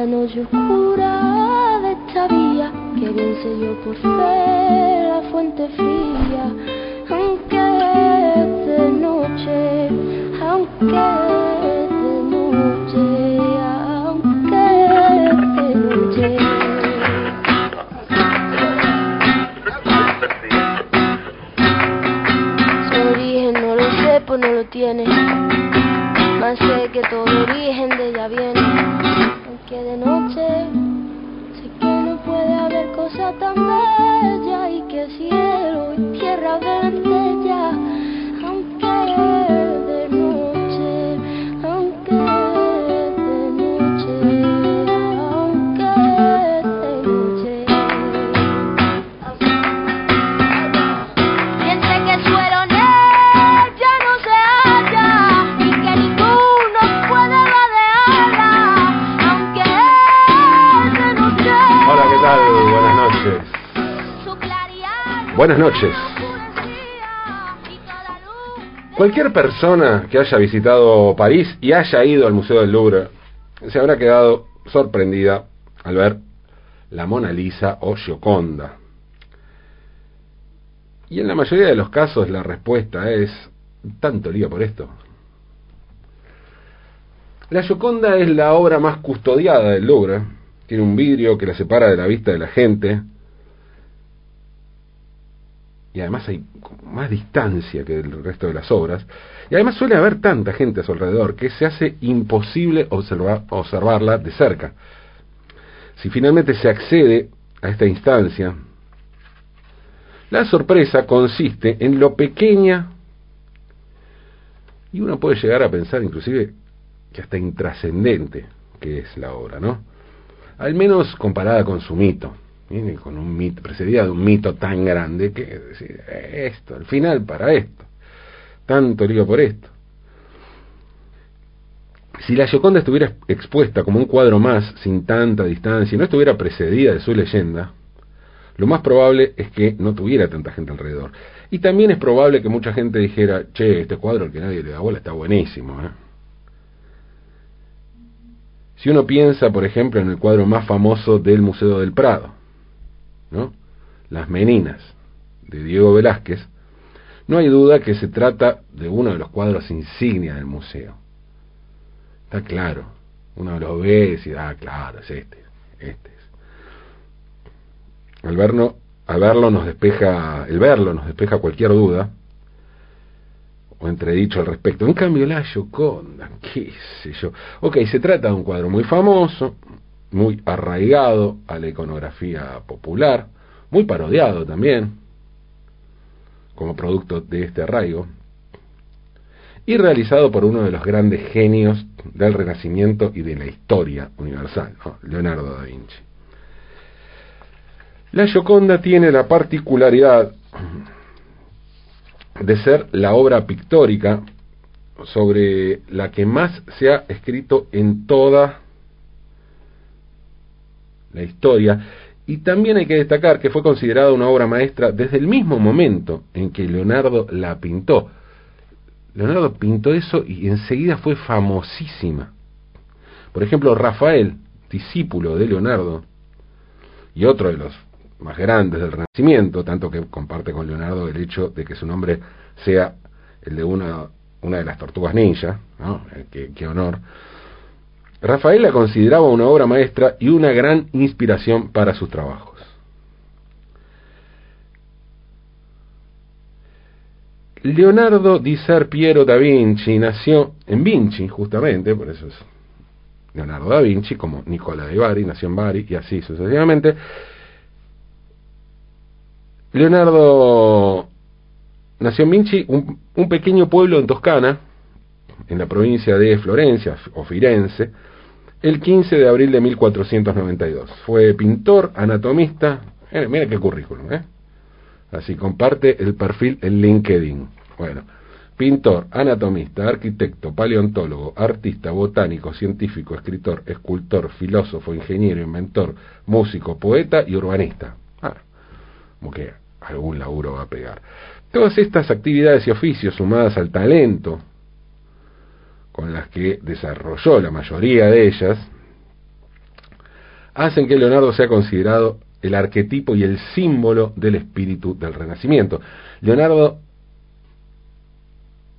esta noche oscura de esta vía, que bien sé yo por fe la fuente fría, aunque es de noche, aunque es noche, aunque es de noche. no lo sé, pues no lo tiene. Más sé que todo origen de ella viene. De noche. Sé que no puede haber cosa tan bella Buenas noches. Cualquier persona que haya visitado París y haya ido al Museo del Louvre se habrá quedado sorprendida al ver la Mona Lisa o Gioconda. Y en la mayoría de los casos la respuesta es tanto lío por esto. La Gioconda es la obra más custodiada del Louvre. Tiene un vidrio que la separa de la vista de la gente. Y además hay más distancia que el resto de las obras. Y además suele haber tanta gente a su alrededor que se hace imposible observar, observarla de cerca. Si finalmente se accede a esta instancia, la sorpresa consiste en lo pequeña y uno puede llegar a pensar inclusive que hasta intrascendente que es la obra, ¿no? Al menos comparada con su mito, ¿sí? con un mito, precedida de un mito tan grande que decir, esto, al final para esto, tanto lío por esto. Si la Gioconda estuviera expuesta como un cuadro más, sin tanta distancia, y no estuviera precedida de su leyenda, lo más probable es que no tuviera tanta gente alrededor. Y también es probable que mucha gente dijera, che, este cuadro al que nadie le da bola está buenísimo. ¿eh? Si uno piensa, por ejemplo, en el cuadro más famoso del Museo del Prado, ¿no? Las Meninas, de Diego Velázquez, no hay duda que se trata de uno de los cuadros insignia del museo. Está claro. Uno lo ve y ah, claro, es este, este es. Al verlo, al verlo nos despeja, el verlo nos despeja cualquier duda o entredicho al respecto. En cambio, la Gioconda, qué sé yo. Ok, se trata de un cuadro muy famoso, muy arraigado a la iconografía popular, muy parodiado también, como producto de este arraigo, y realizado por uno de los grandes genios del Renacimiento y de la historia universal. Leonardo da Vinci. La Gioconda tiene la particularidad de ser la obra pictórica sobre la que más se ha escrito en toda la historia y también hay que destacar que fue considerada una obra maestra desde el mismo momento en que Leonardo la pintó. Leonardo pintó eso y enseguida fue famosísima. Por ejemplo, Rafael, discípulo de Leonardo y otro de los más grandes del Renacimiento, tanto que comparte con Leonardo el hecho de que su nombre sea el de una, una de las tortugas ninja, ¿no? Eh, qué, qué honor. Rafael la consideraba una obra maestra y una gran inspiración para sus trabajos. Leonardo di Ser Piero da Vinci nació en Vinci, justamente, por eso es Leonardo da Vinci, como Nicola de Bari, nació en Bari, y así sucesivamente. Leonardo nació en Vinci, un, un pequeño pueblo en Toscana, en la provincia de Florencia o Firenze, el 15 de abril de 1492. Fue pintor, anatomista, mira qué currículum, ¿eh? Así comparte el perfil en LinkedIn. Bueno, pintor, anatomista, arquitecto, paleontólogo, artista, botánico, científico, escritor, escultor, filósofo, ingeniero, inventor, músico, poeta y urbanista. Ah, como que algún laburo va a pegar. Todas estas actividades y oficios sumadas al talento con las que desarrolló la mayoría de ellas, hacen que Leonardo sea considerado el arquetipo y el símbolo del espíritu del Renacimiento. Leonardo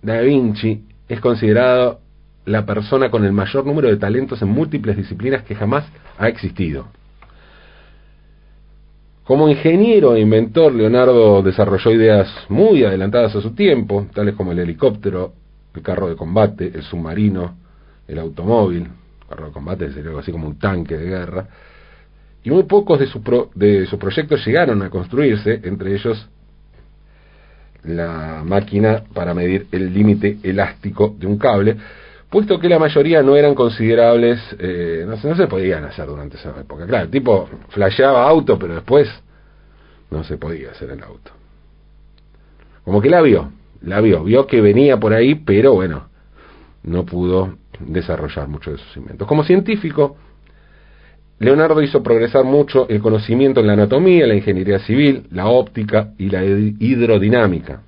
da Vinci es considerado la persona con el mayor número de talentos en múltiples disciplinas que jamás ha existido. Como ingeniero e inventor, Leonardo desarrolló ideas muy adelantadas a su tiempo, tales como el helicóptero, el carro de combate, el submarino, el automóvil, el carro de combate sería algo así como un tanque de guerra, y muy pocos de, sus de sus proyectos llegaron a construirse, entre ellos la máquina para medir el límite elástico de un cable, puesto que la mayoría no eran considerables, eh, no, no, se podían hacer durante esa época. Claro, el tipo flasheaba auto, pero después no se podía hacer el auto. Como que la vio, la vio, vio que venía por ahí, pero bueno, no pudo desarrollar muchos de sus inventos. Como científico, Leonardo hizo progresar mucho el conocimiento en la anatomía, la ingeniería civil, la óptica y la hidrodinámica.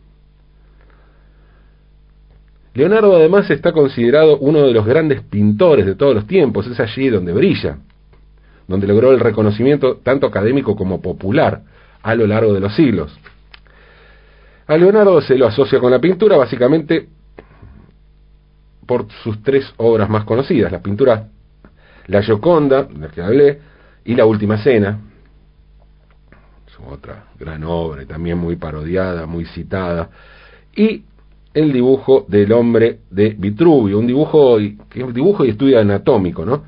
Leonardo además está considerado uno de los grandes pintores de todos los tiempos, es allí donde brilla, donde logró el reconocimiento tanto académico como popular a lo largo de los siglos. A Leonardo se lo asocia con la pintura básicamente por sus tres obras más conocidas, la pintura La Gioconda, de la que hablé, y La Última Cena, su otra gran obra también muy parodiada, muy citada, y el dibujo del hombre de Vitruvio, un dibujo, que un dibujo y estudio anatómico, ¿no?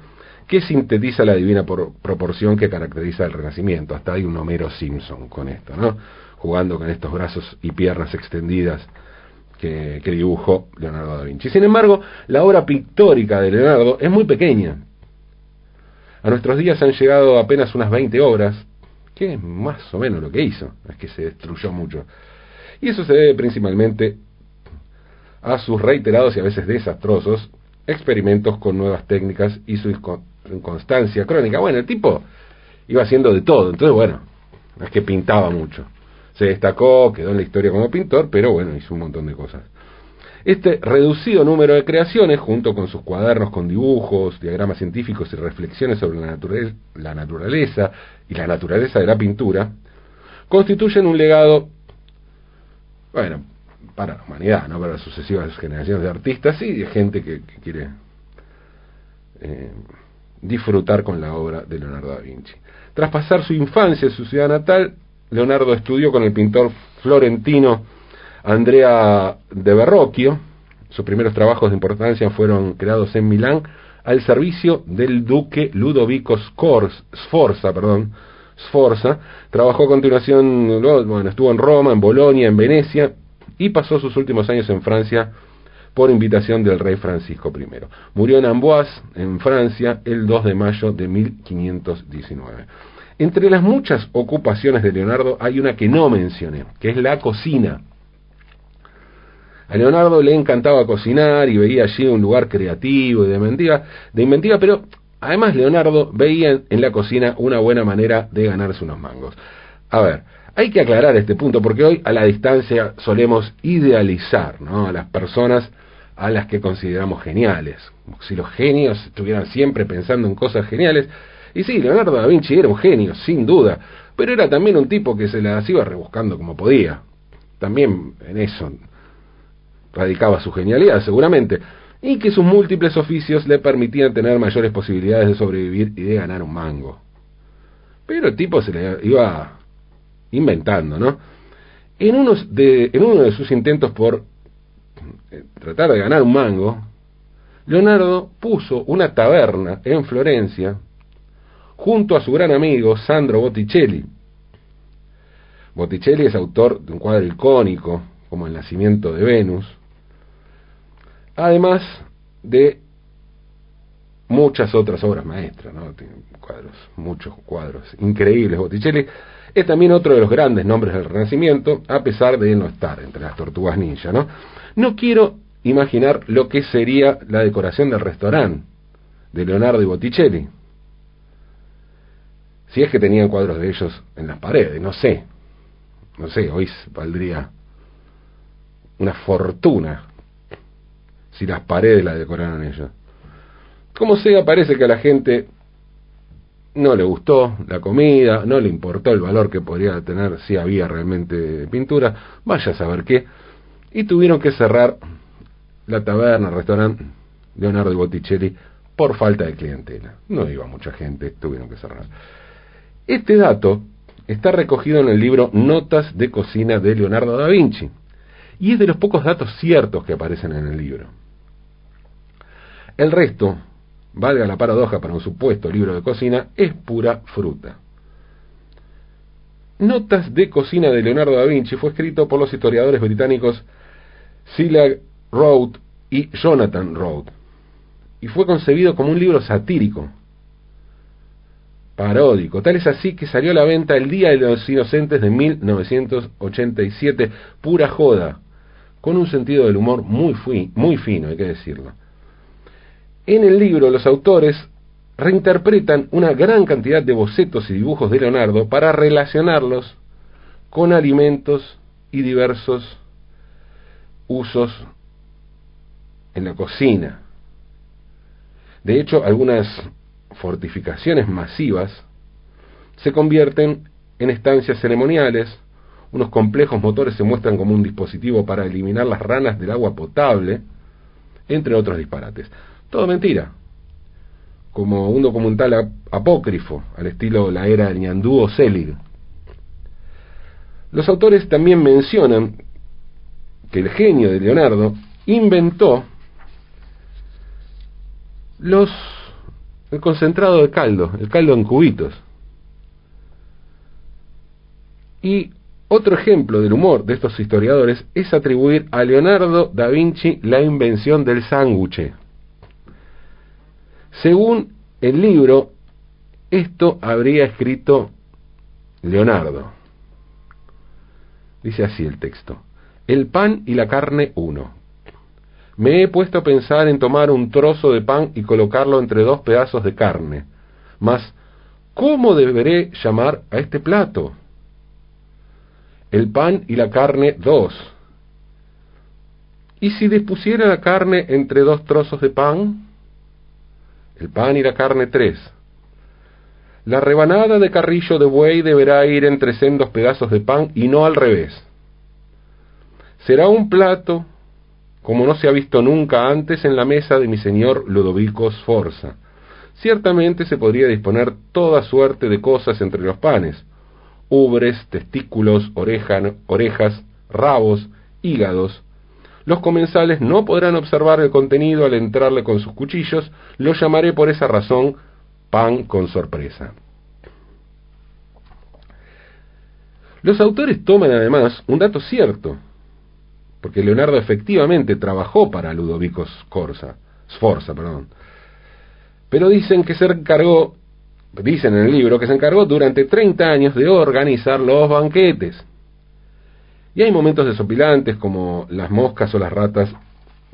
Que sintetiza la divina proporción que caracteriza el Renacimiento. Hasta hay un Homero Simpson con esto, ¿no? Jugando con estos brazos y piernas extendidas que, que dibujó Leonardo da Vinci. Sin embargo, la obra pictórica de Leonardo es muy pequeña. A nuestros días han llegado apenas unas 20 obras, que es más o menos lo que hizo, es que se destruyó mucho. Y eso se debe principalmente a sus reiterados y a veces desastrosos experimentos con nuevas técnicas y su inconstancia crónica. Bueno, el tipo iba haciendo de todo, entonces bueno, es que pintaba mucho. Se destacó, quedó en la historia como pintor, pero bueno, hizo un montón de cosas. Este reducido número de creaciones, junto con sus cuadernos con dibujos, diagramas científicos y reflexiones sobre la, la naturaleza y la naturaleza de la pintura, constituyen un legado, bueno, para la humanidad, no para las sucesivas generaciones de artistas y de gente que, quiere eh, disfrutar con la obra de Leonardo da Vinci. Tras pasar su infancia en su ciudad natal, Leonardo estudió con el pintor florentino Andrea de Verrocchio. Sus primeros trabajos de importancia fueron creados en Milán al servicio del duque Ludovico Sforza, perdón, Sforza. Trabajó a continuación, estuvo en Roma, en Bolonia, en Venecia y pasó sus últimos años en Francia por invitación del rey Francisco I. Murió en Amboise, en Francia, el 2 de mayo de 1519. Entre las muchas ocupaciones de Leonardo hay una que no mencioné, que es la cocina. A Leonardo le encantaba cocinar y veía allí un lugar creativo y de inventiva, de inventiva pero además Leonardo veía en la cocina una buena manera de ganarse unos mangos. A ver, hay que aclarar este punto porque hoy a la distancia solemos idealizar ¿no? a las personas a las que consideramos geniales. si los genios estuvieran siempre pensando en cosas geniales. Y sí, Leonardo da Vinci era un genio, sin duda, pero era también un tipo que se las iba rebuscando como podía. También en eso radicaba su genialidad, seguramente, y que sus múltiples oficios le permitían tener mayores posibilidades de sobrevivir y de ganar un mango. Pero el tipo se le iba inventando, ¿no? En, unos de, en uno de sus intentos por tratar de ganar un mango, Leonardo puso una taberna en Florencia junto a su gran amigo Sandro Botticelli. Botticelli es autor de un cuadro icónico como El nacimiento de Venus, además de muchas otras obras maestras, ¿no? Cuadros, muchos cuadros increíbles. Botticelli es también otro de los grandes nombres del Renacimiento, a pesar de no estar entre las tortugas ninja, ¿no? No quiero imaginar lo que sería la decoración del restaurante de Leonardo y Botticelli. Si es que tenían cuadros de ellos en las paredes, no sé. No sé, hoy valdría una fortuna si las paredes las decoraran ellos. Como sea, parece que a la gente no le gustó la comida, no le importó el valor que podría tener si había realmente pintura, vaya a saber qué, y tuvieron que cerrar la taberna, el restaurante Leonardo Botticelli por falta de clientela. No iba mucha gente, tuvieron que cerrar. Este dato está recogido en el libro Notas de cocina de Leonardo da Vinci. y es de los pocos datos ciertos que aparecen en el libro. El resto, valga la paradoja para un supuesto libro de cocina, es pura fruta. Notas de cocina de Leonardo da Vinci fue escrito por los historiadores británicos Silas Road y Jonathan Road, y fue concebido como un libro satírico, paródico. Tal es así que salió a la venta el Día de los Inocentes de 1987, pura joda, con un sentido del humor muy, muy fino, hay que decirlo. En el libro los autores reinterpretan una gran cantidad de bocetos y dibujos de Leonardo para relacionarlos con alimentos y diversos usos en la cocina. De hecho, algunas fortificaciones masivas se convierten en estancias ceremoniales, unos complejos motores se muestran como un dispositivo para eliminar las ranas del agua potable, entre otros disparates. Todo mentira, como un documental apócrifo, al estilo La Era del Ñandú o Selig. Los autores también mencionan que el genio de Leonardo inventó los el concentrado de caldo, el caldo en cubitos. Y otro ejemplo del humor de estos historiadores es atribuir a Leonardo da Vinci la invención del sándwich. Según el libro, esto habría escrito Leonardo. Dice así el texto. El pan y la carne uno. Me he puesto a pensar en tomar un trozo de pan y colocarlo entre dos pedazos de carne. Mas, ¿cómo deberé llamar a este plato? El pan y la carne dos. ¿Y si dispusiera la carne entre dos trozos de pan? El pan y la carne tres. La rebanada de carrillo de buey deberá ir entre sendos pedazos de pan y no al revés. Será un plato como no se ha visto nunca antes en la mesa de mi señor Ludovico Sforza. Ciertamente se podría disponer toda suerte de cosas entre los panes, ubres, testículos, orejas, rabos, hígados. Los comensales no podrán observar el contenido al entrarle con sus cuchillos, lo llamaré por esa razón pan con sorpresa. Los autores toman además un dato cierto, porque Leonardo efectivamente trabajó para Ludovico Sforza, perdón. pero dicen que se encargó, dicen en el libro, que se encargó durante 30 años de organizar los banquetes. Y hay momentos desopilantes como las moscas o las ratas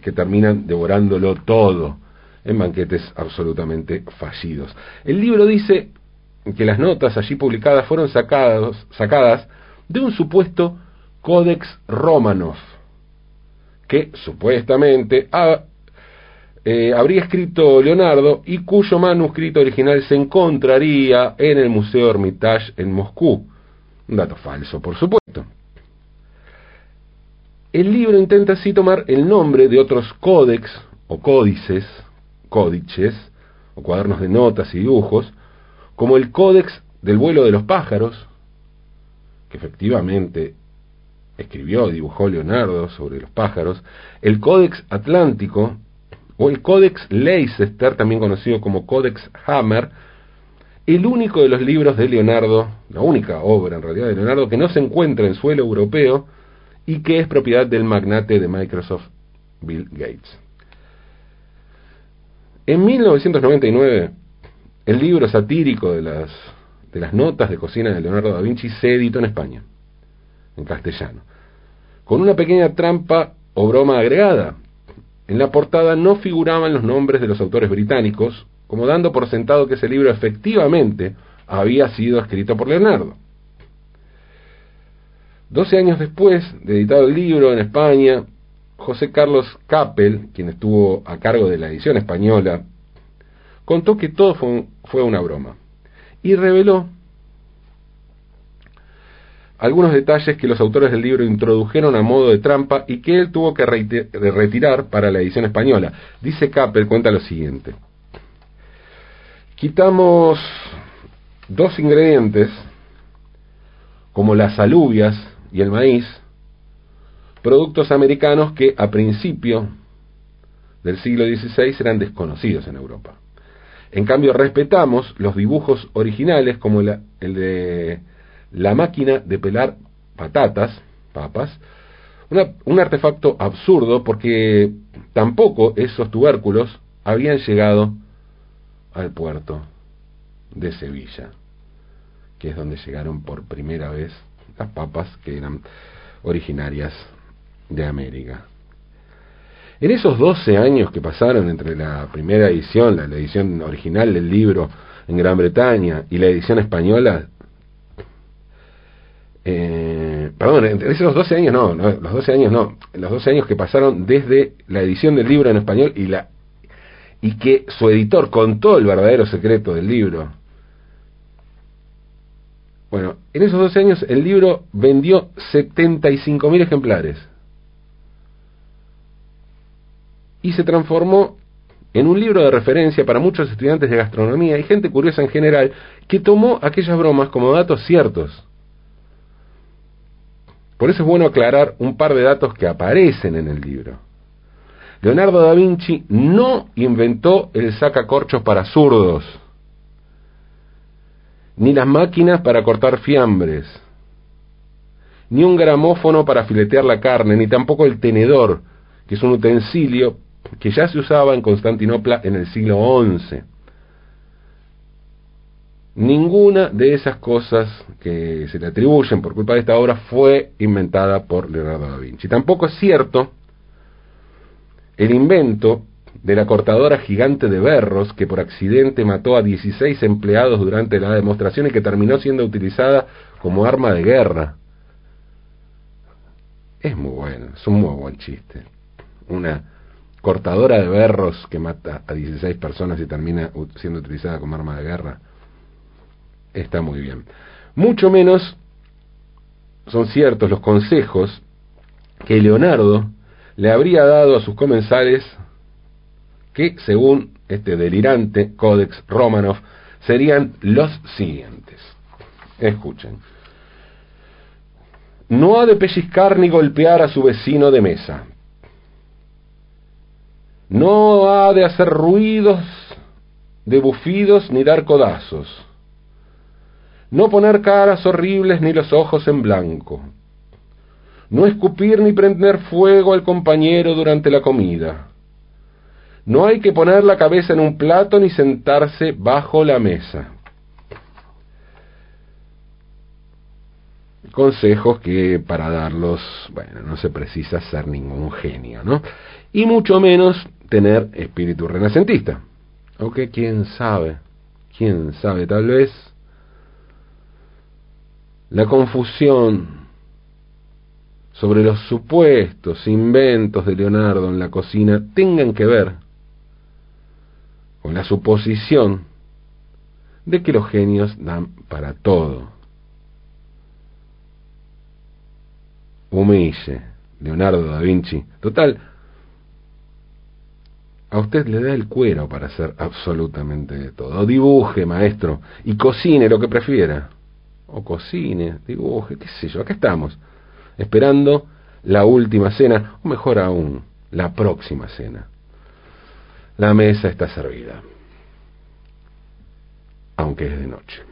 que terminan devorándolo todo en banquetes absolutamente fallidos. El libro dice que las notas allí publicadas fueron sacadas, sacadas de un supuesto Codex Romanov, que supuestamente eh, habría escrito Leonardo y cuyo manuscrito original se encontraría en el Museo Hermitage en Moscú. Un dato falso, por supuesto. El libro intenta así tomar el nombre de otros códex o códices, códices, o cuadernos de notas y dibujos, como el Códex del vuelo de los pájaros, que efectivamente escribió, dibujó Leonardo sobre los pájaros, el Códex Atlántico, o el Códex Leicester, también conocido como Códex Hammer, el único de los libros de Leonardo, la única obra en realidad de Leonardo que no se encuentra en suelo europeo y que es propiedad del magnate de Microsoft, Bill Gates. En 1999, el libro satírico de las, de las notas de cocina de Leonardo da Vinci se editó en España en castellano, con una pequeña trampa o broma agregada. En la portada no figuraban los nombres de los autores británicos, como dando por sentado que ese libro efectivamente había sido escrito por Leonardo. Doce años después de editado el libro en España, José Carlos Capel, quien estuvo a cargo de la edición española, contó que todo fue, una broma y reveló algunos detalles que los autores del libro introdujeron a modo de trampa y que él tuvo que retirar para la edición española. Dice Capel, cuenta lo siguiente. Quitamos dos ingredientes, como las alubias y el maíz, productos americanos que a principio del siglo XVI eran desconocidos en Europa. En cambio, respetamos los dibujos originales como el de la máquina de pelar patatas, papas, un artefacto absurdo porque tampoco esos tubérculos habían llegado al puerto de Sevilla, que es donde llegaron por primera vez las papas que eran originarias de América. En esos 12 años que pasaron entre la primera edición, la, edición original del libro en Gran Bretaña y la edición española, eh, perdón, en esos 12 años no, no, los 12 años no, los 12 años que pasaron desde la edición del libro en español y la y que su editor contó el verdadero secreto del libro. Bueno, en esos 12 años el libro vendió 75.000 ejemplares. y se transformó en un libro de referencia para muchos estudiantes de gastronomía y gente curiosa en general que tomó aquellas bromas como datos ciertos. Por eso es bueno aclarar un par de datos que aparecen en el libro. Leonardo da Vinci no inventó el sacacorchos para zurdos, ni las máquinas para cortar fiambres, ni un gramófono para filetear la carne, ni tampoco el tenedor, que es un utensilio que ya se usaba en Constantinopla en el siglo XI. Ninguna de esas cosas que se le atribuyen por culpa de esta obra fue inventada por Leonardo da Vinci. Tampoco es cierto el invento de la cortadora gigante de berros que por accidente mató a 16 empleados durante la demostración y que terminó siendo utilizada como arma de guerra. Es muy bueno, es un muy buen chiste. Una cortadora de berros que mata a 16 personas y termina siendo utilizada como arma de guerra, está muy bien. Mucho menos son ciertos los consejos que Leonardo le habría dado a sus comensales que, según este delirante Codex Romanov, serían los siguientes. Escuchen. No ha de pellizcar ni golpear a su vecino de mesa, no ha de hacer ruidos de bufidos ni dar codazos. No poner caras horribles ni los ojos en blanco. No escupir ni prender fuego al compañero durante la comida. No hay que poner la cabeza en un plato ni sentarse bajo la mesa. Consejos que para darlos, bueno, no se precisa ser ningún genio, ¿no? Y mucho menos tener espíritu renacentista. Aunque quién sabe, quién sabe, tal vez la confusión sobre los supuestos inventos de Leonardo en la cocina tengan que ver con la suposición de que los genios dan para todo. Humille, Leonardo da Vinci. Total, a usted le da el cuero para hacer absolutamente todo. Dibuje, maestro, y cocine lo que prefiera. O cocine, dibuje, qué sé yo. Acá estamos, esperando la última cena, o mejor aún, la próxima cena. La mesa está servida, aunque es de noche.